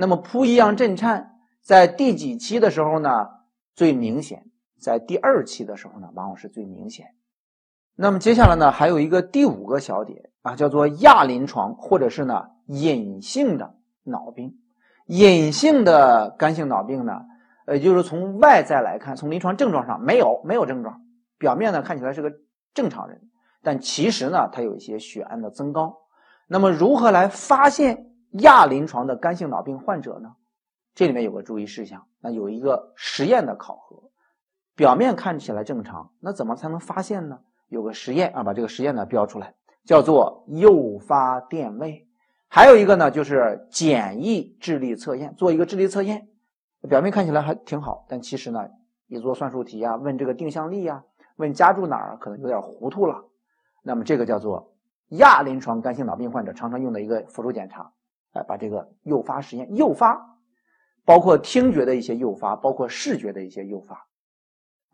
那么扑一样震颤在第几期的时候呢最明显？在第二期的时候呢，往往是最明显。那么接下来呢，还有一个第五个小点啊，叫做亚临床或者是呢隐性的脑病。隐性的肝性脑病呢，呃，就是从外在来看，从临床症状上没有没有症状，表面呢看起来是个正常人，但其实呢，他有一些血氨的增高。那么如何来发现亚临床的肝性脑病患者呢？这里面有个注意事项，那有一个实验的考核。表面看起来正常，那怎么才能发现呢？有个实验啊，把这个实验呢标出来，叫做诱发电位。还有一个呢，就是简易智力测验，做一个智力测验。表面看起来还挺好，但其实呢，一做算术题啊，问这个定向力啊，问家住哪儿，可能有点糊涂了。那么这个叫做亚临床肝性脑病患者常常用的一个辅助检查，哎，把这个诱发实验，诱发包括听觉的一些诱发，包括视觉的一些诱发。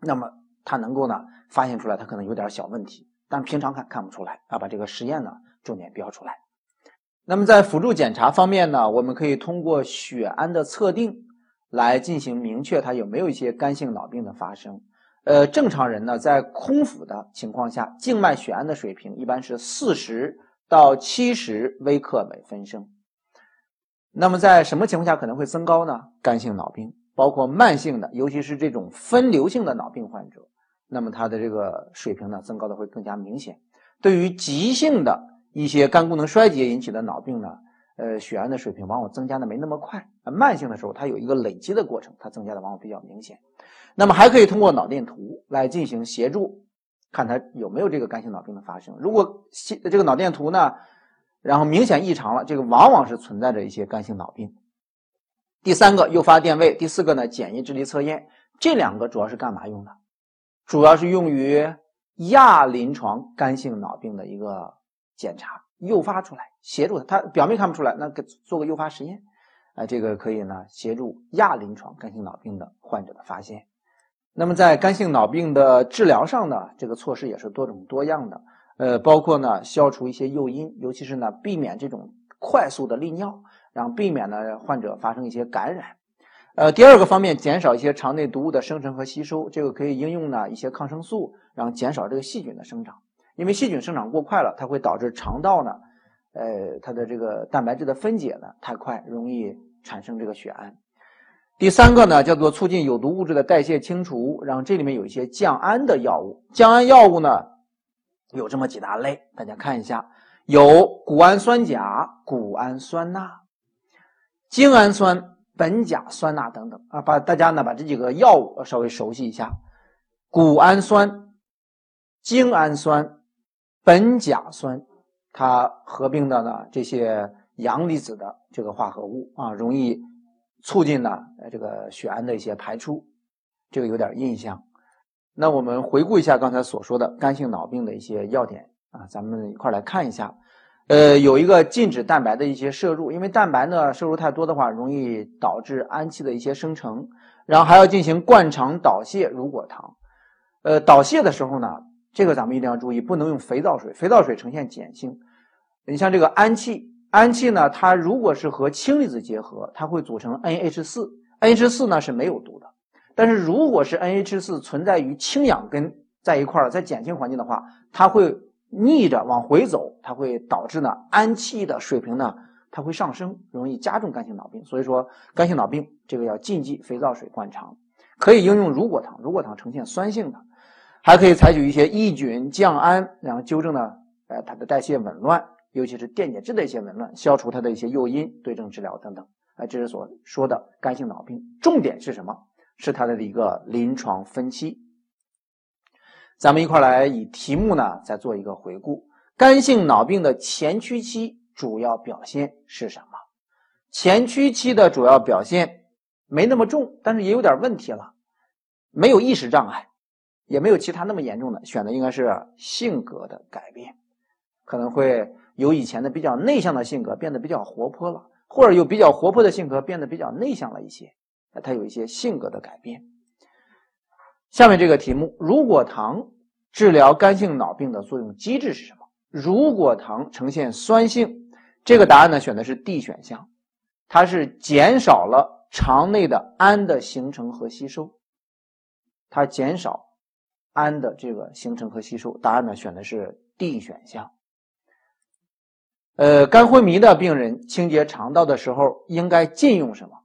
那么它能够呢发现出来，它可能有点小问题，但平常看看不出来啊。把这个实验呢重点标出来。那么在辅助检查方面呢，我们可以通过血氨的测定来进行明确它有没有一些肝性脑病的发生。呃，正常人呢在空腹的情况下，静脉血氨的水平一般是四十到七十微克每分升。那么在什么情况下可能会增高呢？肝性脑病。包括慢性的，尤其是这种分流性的脑病患者，那么他的这个水平呢增高的会更加明显。对于急性的一些肝功能衰竭引起的脑病呢，呃，血氨的水平往往增加的没那么快。慢性的时候，它有一个累积的过程，它增加的往往比较明显。那么还可以通过脑电图来进行协助，看它有没有这个肝性脑病的发生。如果这个脑电图呢，然后明显异常了，这个往往是存在着一些肝性脑病。第三个诱发电位，第四个呢简易智力测验，这两个主要是干嘛用的？主要是用于亚临床肝性脑病的一个检查，诱发出来协助他，表面看不出来，那给做个诱发实验，啊，这个可以呢协助亚临床肝性脑病的患者的发现。那么在肝性脑病的治疗上呢，这个措施也是多种多样的，呃，包括呢消除一些诱因，尤其是呢避免这种快速的利尿。然后避免呢患者发生一些感染，呃，第二个方面，减少一些肠内毒物的生成和吸收，这个可以应用呢一些抗生素，然后减少这个细菌的生长，因为细菌生长过快了，它会导致肠道呢，呃，它的这个蛋白质的分解呢太快，容易产生这个血氨。第三个呢叫做促进有毒物质的代谢清除，然后这里面有一些降氨的药物，降氨药物呢有这么几大类，大家看一下，有谷氨酸钾、谷氨酸钠。精氨酸、苯甲酸钠等等啊，把大家呢把这几个药物稍微熟悉一下。谷氨酸、精氨酸、苯甲酸，它合并的呢这些阳离子的这个化合物啊，容易促进呢这个血氨的一些排出，这个有点印象。那我们回顾一下刚才所说的肝性脑病的一些要点啊，咱们一块来看一下。呃，有一个禁止蛋白的一些摄入，因为蛋白呢摄入太多的话，容易导致氨气的一些生成。然后还要进行灌肠导泻乳果糖。呃，导泻的时候呢，这个咱们一定要注意，不能用肥皂水，肥皂水呈现碱性。你像这个氨气，氨气呢，它如果是和氢离子结合，它会组成 NH 四，NH 四呢是没有毒的。但是如果是 NH 四存在于氢氧根在一块儿，在碱性环境的话，它会。逆着往回走，它会导致呢氨气的水平呢它会上升，容易加重肝性脑病。所以说肝性脑病这个要禁忌肥皂水灌肠，可以应用乳果糖，乳果糖呈现酸性的，还可以采取一些抑菌降氨，然后纠正呢呃它的代谢紊乱，尤其是电解质的一些紊乱，消除它的一些诱因，对症治疗等等。啊，这是所说的肝性脑病，重点是什么？是它的一个临床分期。咱们一块来以题目呢再做一个回顾。肝性脑病的前驱期主要表现是什么？前驱期的主要表现没那么重，但是也有点问题了。没有意识障碍，也没有其他那么严重的，选的应该是性格的改变，可能会由以前的比较内向的性格变得比较活泼了，或者有比较活泼的性格变得比较内向了一些。它有一些性格的改变。下面这个题目：乳果糖治疗肝性脑病的作用机制是什么？乳果糖呈现酸性，这个答案呢选的是 D 选项。它是减少了肠内的氨的形成和吸收，它减少氨的这个形成和吸收。答案呢选的是 D 选项。呃，肝昏迷的病人清洁肠道的时候应该禁用什么？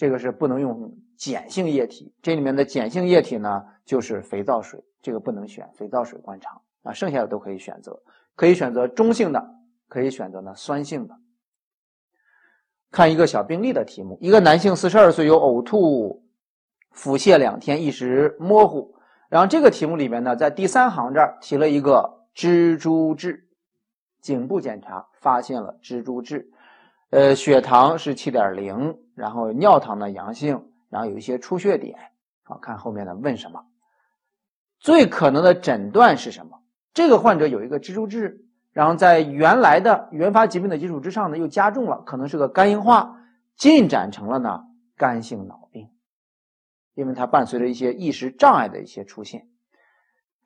这个是不能用碱性液体，这里面的碱性液体呢就是肥皂水，这个不能选肥皂水灌肠啊，剩下的都可以选择，可以选择中性的，可以选择呢酸性的。看一个小病例的题目：一个男性，四十二岁，有呕吐、腹泻两天，意识模糊。然后这个题目里面呢，在第三行这儿提了一个蜘蛛痣，颈部检查发现了蜘蛛痣，呃，血糖是七点零，然后尿糖呢阳性，然后有一些出血点。好看后面呢问什么？最可能的诊断是什么？这个患者有一个蜘蛛痣。然后在原来的原发疾病的基础之上呢，又加重了，可能是个肝硬化，进展成了呢肝性脑病，因为它伴随着一些意识障碍的一些出现，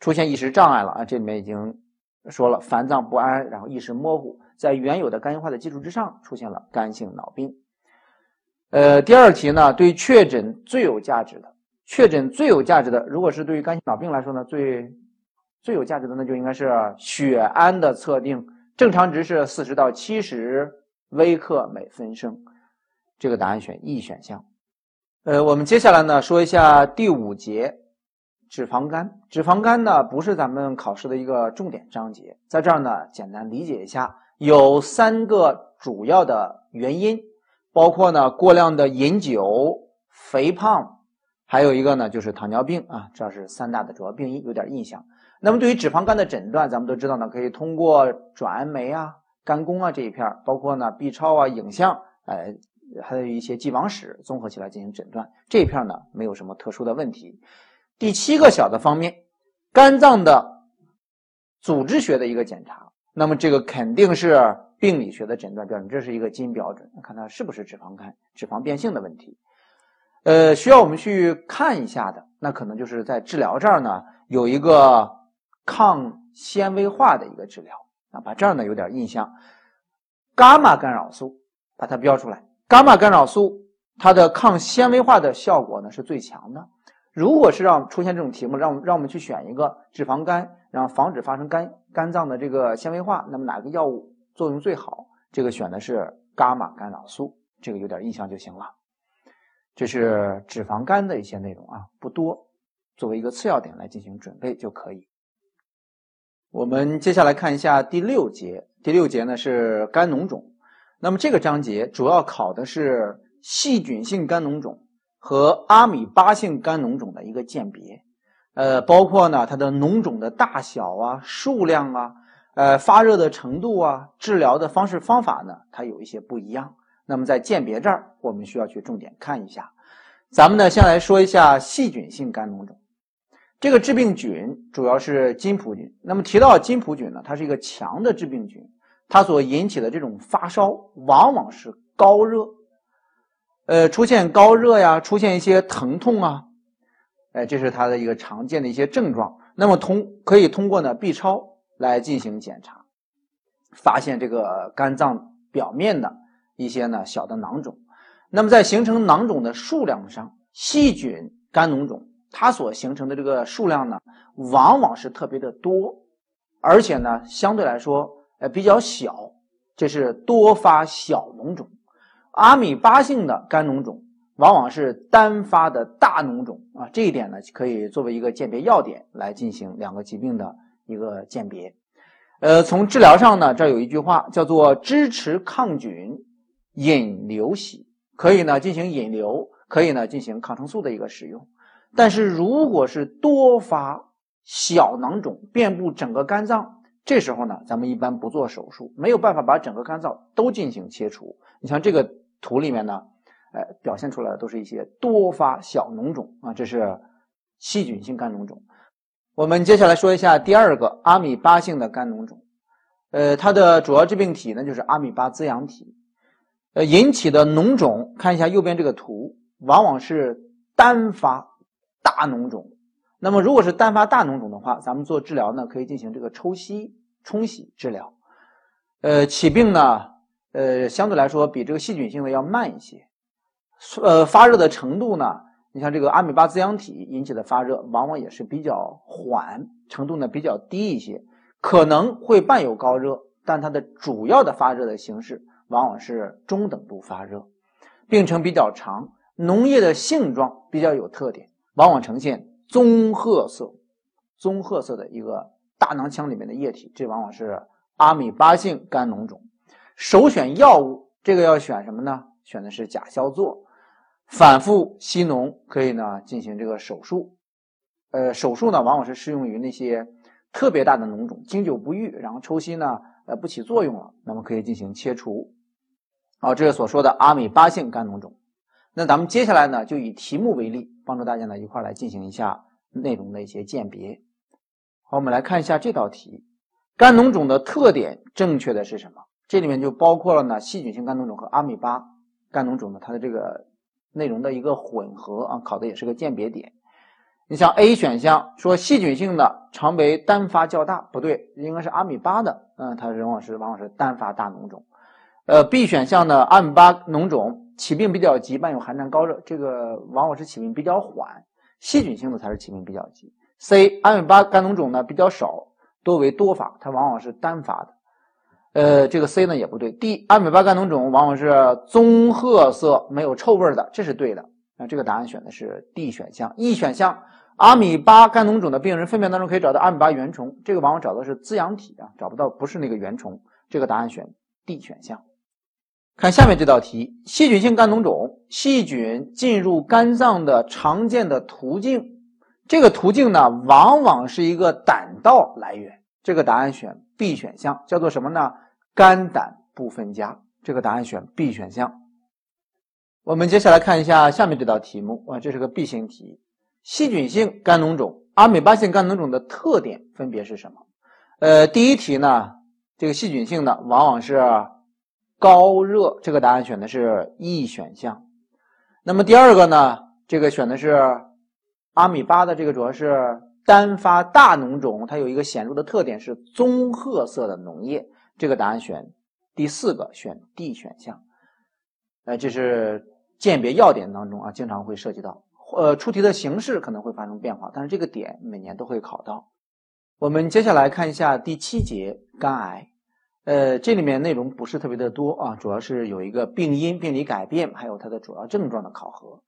出现意识障碍了啊，这里面已经说了烦躁不安，然后意识模糊，在原有的肝硬化的基础之上出现了肝性脑病。呃，第二题呢，对确诊最有价值的，确诊最有价值的，如果是对于肝性脑病来说呢，最。最有价值的那就应该是血氨的测定，正常值是四十到七十微克每分升，这个答案选 E 选项。呃，我们接下来呢说一下第五节脂肪肝。脂肪肝呢不是咱们考试的一个重点章节，在这儿呢简单理解一下，有三个主要的原因，包括呢过量的饮酒、肥胖，还有一个呢就是糖尿病啊，这是三大的主要病因，有点印象。那么对于脂肪肝的诊断，咱们都知道呢，可以通过转氨酶啊、肝功啊这一片包括呢 B 超啊、影像，呃，还有一些既往史综合起来进行诊断。这一片呢没有什么特殊的问题。第七个小的方面，肝脏的组织学的一个检查，那么这个肯定是病理学的诊断标准，这是一个金标准，看它是不是脂肪肝、脂肪变性的问题。呃，需要我们去看一下的，那可能就是在治疗这儿呢有一个。抗纤维化的一个治疗啊，把这儿呢有点印象。伽马干扰素，把它标出来。伽马干扰素它的抗纤维化的效果呢是最强的。如果是让出现这种题目，让让我们去选一个脂肪肝，然后防止发生肝肝脏的这个纤维化，那么哪个药物作用最好？这个选的是伽马干扰素，这个有点印象就行了。这是脂肪肝的一些内容啊，不多，作为一个次要点来进行准备就可以。我们接下来看一下第六节。第六节呢是肝脓肿。那么这个章节主要考的是细菌性肝脓肿和阿米巴性肝脓肿的一个鉴别。呃，包括呢它的脓肿的大小啊、数量啊、呃发热的程度啊、治疗的方式方法呢，它有一些不一样。那么在鉴别这儿，我们需要去重点看一下。咱们呢先来说一下细菌性肝脓肿。这个致病菌主要是金葡菌。那么提到金葡菌呢，它是一个强的致病菌，它所引起的这种发烧往往是高热，呃，出现高热呀，出现一些疼痛啊，哎，这是它的一个常见的一些症状。那么通可以通过呢 B 超来进行检查，发现这个肝脏表面的一些呢小的囊肿。那么在形成囊肿的数量上，细菌肝脓肿。它所形成的这个数量呢，往往是特别的多，而且呢，相对来说，呃，比较小，这是多发小脓肿。阿米巴性的肝脓肿往往是单发的大脓肿啊，这一点呢，可以作为一个鉴别要点来进行两个疾病的一个鉴别。呃，从治疗上呢，这有一句话叫做支持抗菌引流洗，可以呢进行引流，可以呢进行抗生素的一个使用。但是，如果是多发小囊肿遍布整个肝脏，这时候呢，咱们一般不做手术，没有办法把整个肝脏都进行切除。你像这个图里面呢，哎，表现出来的都是一些多发小脓肿啊，这是细菌性肝脓肿。我们接下来说一下第二个阿米巴性的肝脓肿，呃，它的主要致病体呢就是阿米巴滋养体，呃，引起的脓肿，看一下右边这个图，往往是单发。大脓肿，那么如果是单发大脓肿的话，咱们做治疗呢，可以进行这个抽吸冲洗治疗。呃，起病呢，呃，相对来说比这个细菌性的要慢一些。呃，发热的程度呢，你像这个阿米巴滋养体引起的发热，往往也是比较缓，程度呢比较低一些，可能会伴有高热，但它的主要的发热的形式往往是中等度发热，病程比较长，脓液的性状比较有特点，往往呈现棕褐色。棕褐色的一个大囊腔里面的液体，这往往是阿米巴性肝脓肿。首选药物，这个要选什么呢？选的是甲硝唑，反复吸脓可以呢进行这个手术。呃，手术呢往往是适用于那些特别大的脓肿，经久不愈，然后抽吸呢呃不起作用了，那么可以进行切除。好，这是所说的阿米巴性肝脓肿。那咱们接下来呢就以题目为例，帮助大家呢一块来进行一下内容的一些鉴别。好，我们来看一下这道题：肝脓肿的特点正确的是什么？这里面就包括了呢细菌性肝脓肿和阿米巴肝脓肿的它的这个内容的一个混合啊，考的也是个鉴别点。你像 A 选项说细菌性的常为单发较大，不对，应该是阿米巴的，嗯，它往往是往往是单发大脓肿。呃，B 选项呢阿米巴脓肿起病比较急，伴有寒战高热，这个往往是起病比较缓，细菌性的才是起病比较急。C 阿米巴肝脓肿呢比较少，多为多发，它往往是单发的。呃，这个 C 呢也不对。D 阿米巴肝脓肿往往是棕褐色，没有臭味的，这是对的。那这个答案选的是 D 选项。E 选项阿米巴肝脓肿的病人粪便当中可以找到阿米巴原虫，这个往往找的是滋养体啊，找不到不是那个原虫。这个答案选 D 选项。看下面这道题，细菌性肝脓肿，细菌进入肝脏的常见的途径。这个途径呢，往往是一个胆道来源。这个答案选 B 选项，叫做什么呢？肝胆不分家。这个答案选 B 选项。我们接下来看一下下面这道题目啊，这是个 B 型题。细菌性肝脓肿、阿米巴性肝脓肿的特点分别是什么？呃，第一题呢，这个细菌性的往往是高热，这个答案选的是 E 选项。那么第二个呢，这个选的是。阿米巴的这个主要是单发大脓肿，它有一个显著的特点是棕褐色的脓液。这个答案选第四个，选 D 选项。呃，这是鉴别要点当中啊，经常会涉及到。呃，出题的形式可能会发生变化，但是这个点每年都会考到。我们接下来看一下第七节肝癌。呃，这里面内容不是特别的多啊，主要是有一个病因、病理改变，还有它的主要症状的考核。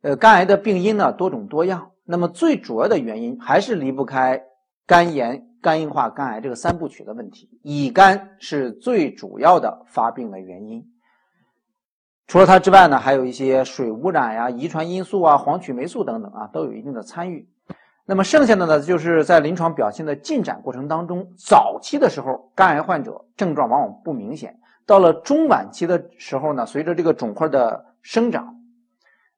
呃，肝癌的病因呢多种多样，那么最主要的原因还是离不开肝炎、肝硬化、肝癌这个三部曲的问题。乙肝是最主要的发病的原因，除了它之外呢，还有一些水污染呀、遗传因素啊、黄曲霉素等等啊，都有一定的参与。那么剩下的呢，就是在临床表现的进展过程当中，早期的时候，肝癌患者症状往往不明显，到了中晚期的时候呢，随着这个肿块的生长。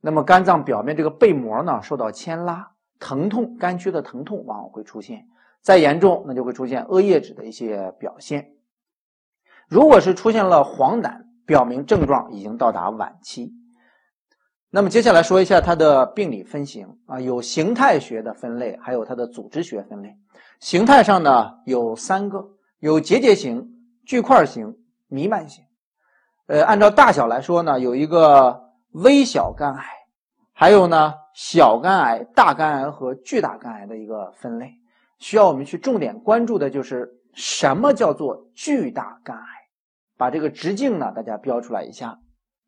那么肝脏表面这个被膜呢受到牵拉，疼痛、肝区的疼痛往往会出现，再严重那就会出现恶液质的一些表现。如果是出现了黄疸，表明症状已经到达晚期。那么接下来说一下它的病理分型啊，有形态学的分类，还有它的组织学分类。形态上呢有三个，有结节型、巨块型、弥漫型。呃，按照大小来说呢，有一个。微小肝癌，还有呢，小肝癌、大肝癌和巨大肝癌的一个分类，需要我们去重点关注的就是什么叫做巨大肝癌，把这个直径呢，大家标出来一下，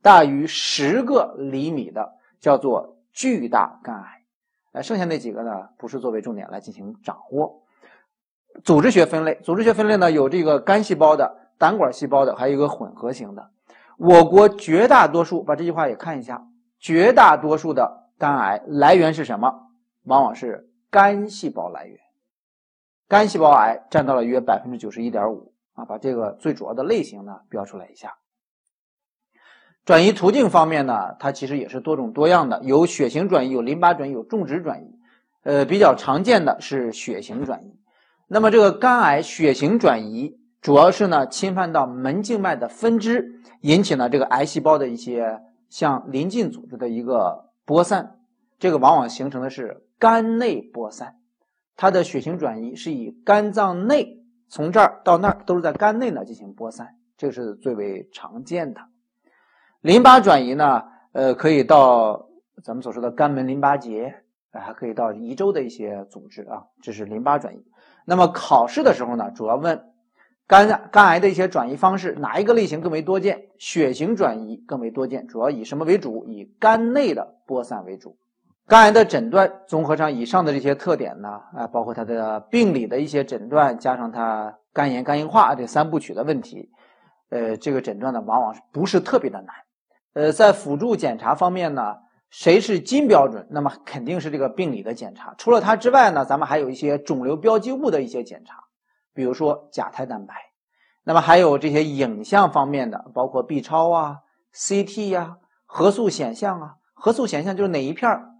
大于十个厘米的叫做巨大肝癌，呃，剩下那几个呢，不是作为重点来进行掌握。组织学分类，组织学分类呢，有这个肝细胞的、胆管细胞的，还有一个混合型的。我国绝大多数，把这句话也看一下，绝大多数的肝癌来源是什么？往往是肝细胞来源，肝细胞癌占到了约百分之九十一点五啊。把这个最主要的类型呢标出来一下。转移途径方面呢，它其实也是多种多样的，有血型转移，有淋巴转移，有种植转移。呃，比较常见的是血型转移。那么这个肝癌血型转移。主要是呢，侵犯到门静脉的分支，引起呢这个癌细胞的一些像邻近组织的一个播散，这个往往形成的是肝内播散。它的血型转移是以肝脏内从这儿到那儿都是在肝内呢进行播散，这是最为常见的。淋巴转移呢，呃，可以到咱们所说的肝门淋巴结，还可以到胰周的一些组织啊，这是淋巴转移。那么考试的时候呢，主要问肝肝癌的一些转移方式，哪一个类型更为多见？血型转移更为多见，主要以什么为主？以肝内的播散为主。肝癌的诊断，综合上以上的这些特点呢，啊，包括它的病理的一些诊断，加上它肝炎、肝硬化这三部曲的问题，呃，这个诊断呢，往往不是特别的难。呃，在辅助检查方面呢，谁是金标准？那么肯定是这个病理的检查。除了它之外呢，咱们还有一些肿瘤标记物的一些检查，比如说甲胎蛋白。那么还有这些影像方面的，包括 B 超啊、CT 呀、核素显像啊。核素显像就是哪一片儿。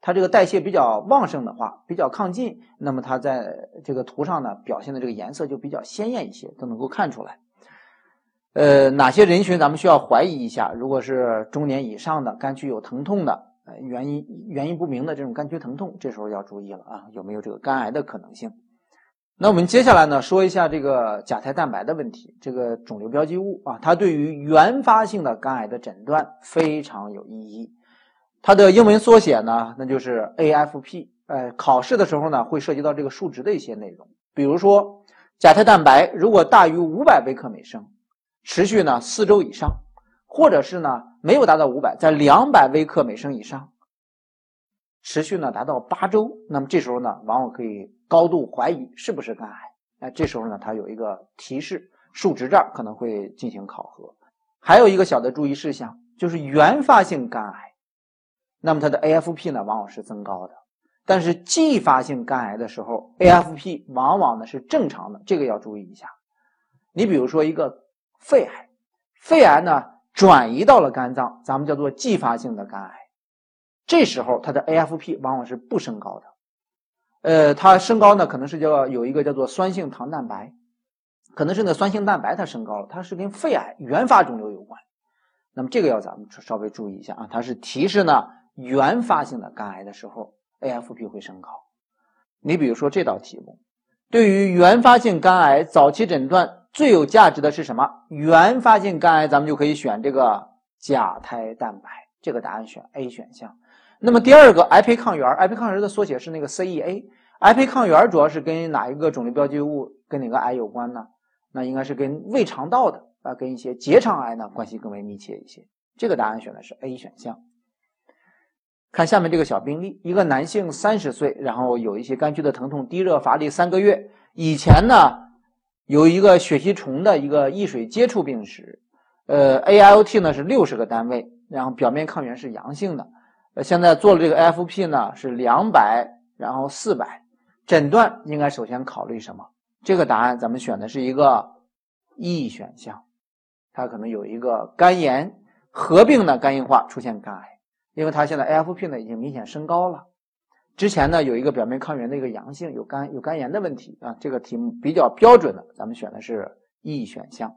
它这个代谢比较旺盛的话，比较亢进，那么它在这个图上呢表现的这个颜色就比较鲜艳一些，都能够看出来。呃，哪些人群咱们需要怀疑一下？如果是中年以上的肝区有疼痛的，呃，原因原因不明的这种肝区疼痛，这时候要注意了啊，有没有这个肝癌的可能性？那我们接下来呢说一下这个甲胎蛋白的问题，这个肿瘤标记物啊，它对于原发性的肝癌的诊断非常有意义。它的英文缩写呢，那就是 AFP。呃，考试的时候呢，会涉及到这个数值的一些内容，比如说甲胎蛋白如果大于五百微克每升，持续呢四周以上，或者是呢没有达到五百，在两百微克每升以上，持续呢达到八周，那么这时候呢，往往可以高度怀疑是不是肝癌。哎，这时候呢，它有一个提示数值这儿可能会进行考核。还有一个小的注意事项，就是原发性肝癌。那么它的 AFP 呢，往往是增高的，但是继发性肝癌的时候，AFP 往往呢是正常的，这个要注意一下。你比如说一个肺癌，肺癌呢转移到了肝脏，咱们叫做继发性的肝癌，这时候它的 AFP 往往是不升高的，呃，它升高呢可能是叫有一个叫做酸性糖蛋白，可能是那酸性蛋白它升高了，它是跟肺癌原发肿瘤有关，那么这个要咱们稍微注意一下啊，它是提示呢。原发性的肝癌的时候，AFP 会升高。你比如说这道题目，对于原发性肝癌早期诊断最有价值的是什么？原发性肝癌，咱们就可以选这个甲胎蛋白，这个答案选 A 选项。那么第二个癌胚抗原，癌胚抗原的缩写是那个 CEA，癌胚抗原主要是跟哪一个肿瘤标记物跟哪个癌有关呢？那应该是跟胃肠道的啊，跟一些结肠癌呢关系更为密切一些。这个答案选的是 A 选项。看下面这个小病例，一个男性三十岁，然后有一些肝区的疼痛，低热乏力三个月。以前呢有一个血吸虫的一个易水接触病史，呃，ALT 呢是六十个单位，然后表面抗原是阳性的。呃，现在做了这个 AFP 呢是两百，然后四百，诊断应该首先考虑什么？这个答案咱们选的是一个 E 选项，它可能有一个肝炎合并的肝硬化，出现肝癌。因为它现在 AFP 呢已经明显升高了，之前呢有一个表面抗原的一个阳性，有肝有肝炎的问题啊，这个题目比较标准的，咱们选的是 E 选项。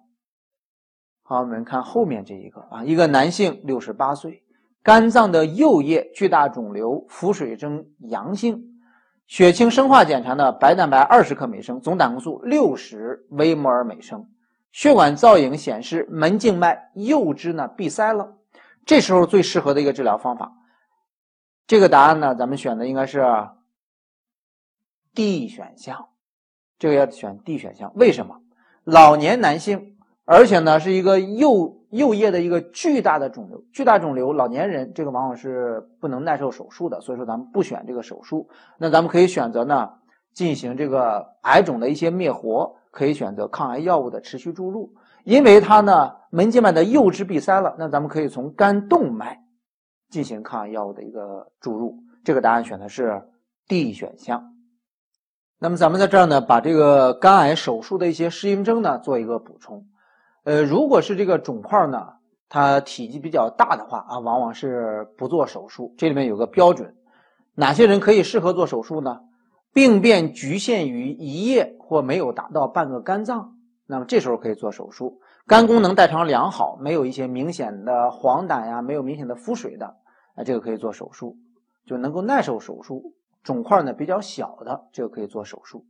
好，我们看后面这一个啊，一个男性六十八岁，肝脏的右叶巨大肿瘤，腹水征阳性，血清生化检查呢白蛋白二十克每升，总胆固素六十微摩尔每升，血管造影显示门静脉右支呢闭塞了。这时候最适合的一个治疗方法，这个答案呢，咱们选的应该是 D 选项，这个要选 D 选项。为什么？老年男性，而且呢是一个右右叶的一个巨大的肿瘤，巨大肿瘤，老年人这个往往是不能耐受手术的，所以说咱们不选这个手术。那咱们可以选择呢进行这个癌肿的一些灭活，可以选择抗癌药物的持续注入。因为它呢门静脉的右支闭塞了，那咱们可以从肝动脉进行抗癌药物的一个注入。这个答案选的是 D 选项。那么咱们在这儿呢，把这个肝癌手术的一些适应症呢做一个补充。呃，如果是这个肿块呢，它体积比较大的话啊，往往是不做手术。这里面有个标准，哪些人可以适合做手术呢？病变局限于一叶或没有达到半个肝脏。那么这时候可以做手术，肝功能代偿良好，没有一些明显的黄疸呀，没有明显的腹水的，啊，这个可以做手术，就能够耐受手术。肿块呢比较小的，这个可以做手术。